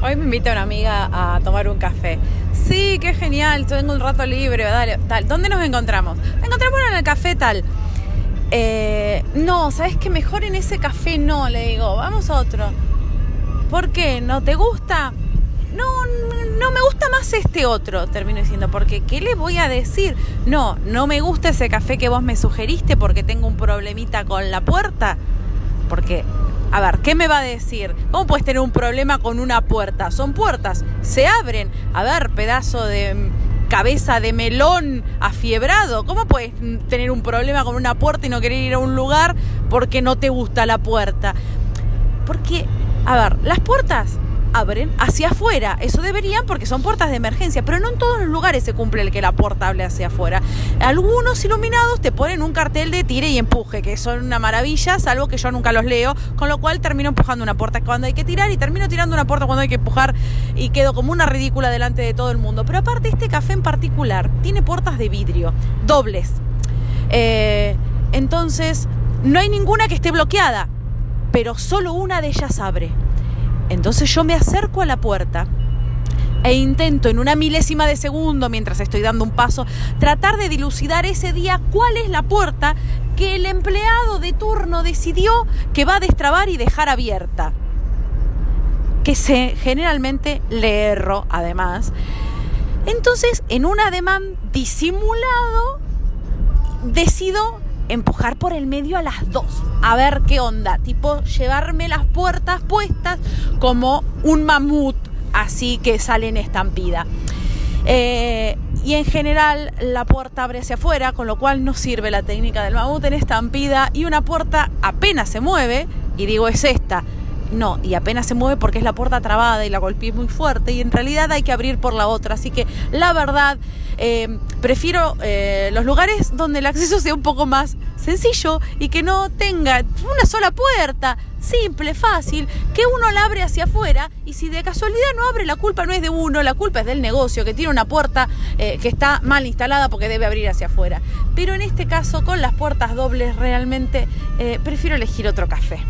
Hoy me invita una amiga a tomar un café. Sí, qué genial, tengo un rato libre, dale, tal. ¿Dónde nos encontramos? Nos encontramos en el café tal. Eh, no, ¿sabes qué? Mejor en ese café no, le digo, vamos a otro. ¿Por qué? ¿No te gusta? No, no me gusta más este otro, termino diciendo, porque ¿qué le voy a decir? No, no me gusta ese café que vos me sugeriste porque tengo un problemita con la puerta. Porque a ver, ¿qué me va a decir? ¿Cómo puedes tener un problema con una puerta? Son puertas, se abren. A ver, pedazo de cabeza de melón afiebrado. ¿Cómo puedes tener un problema con una puerta y no querer ir a un lugar porque no te gusta la puerta? Porque, a ver, las puertas abren hacia afuera. Eso deberían porque son puertas de emergencia, pero no en todos los lugares se cumple el que la puerta hable hacia afuera. Algunos iluminados te ponen un cartel de tire y empuje, que son una maravilla, salvo que yo nunca los leo, con lo cual termino empujando una puerta cuando hay que tirar y termino tirando una puerta cuando hay que empujar y quedo como una ridícula delante de todo el mundo. Pero aparte este café en particular tiene puertas de vidrio, dobles. Eh, entonces, no hay ninguna que esté bloqueada, pero solo una de ellas abre. Entonces yo me acerco a la puerta e intento en una milésima de segundo, mientras estoy dando un paso, tratar de dilucidar ese día cuál es la puerta que el empleado de turno decidió que va a destrabar y dejar abierta. Que se, generalmente le erro, además. Entonces, en un ademán disimulado, decido empujar por el medio a las dos, a ver qué onda, tipo llevarme las puertas puestas como un mamut, así que sale en estampida. Eh, y en general la puerta abre hacia afuera, con lo cual no sirve la técnica del mamut en estampida y una puerta apenas se mueve, y digo es esta, no, y apenas se mueve porque es la puerta trabada y la golpeé muy fuerte y en realidad hay que abrir por la otra. Así que la verdad, eh, prefiero eh, los lugares donde el acceso sea un poco más sencillo y que no tenga una sola puerta, simple, fácil, que uno la abre hacia afuera y si de casualidad no abre, la culpa no es de uno, la culpa es del negocio que tiene una puerta eh, que está mal instalada porque debe abrir hacia afuera. Pero en este caso, con las puertas dobles, realmente prefiero elegir otro café.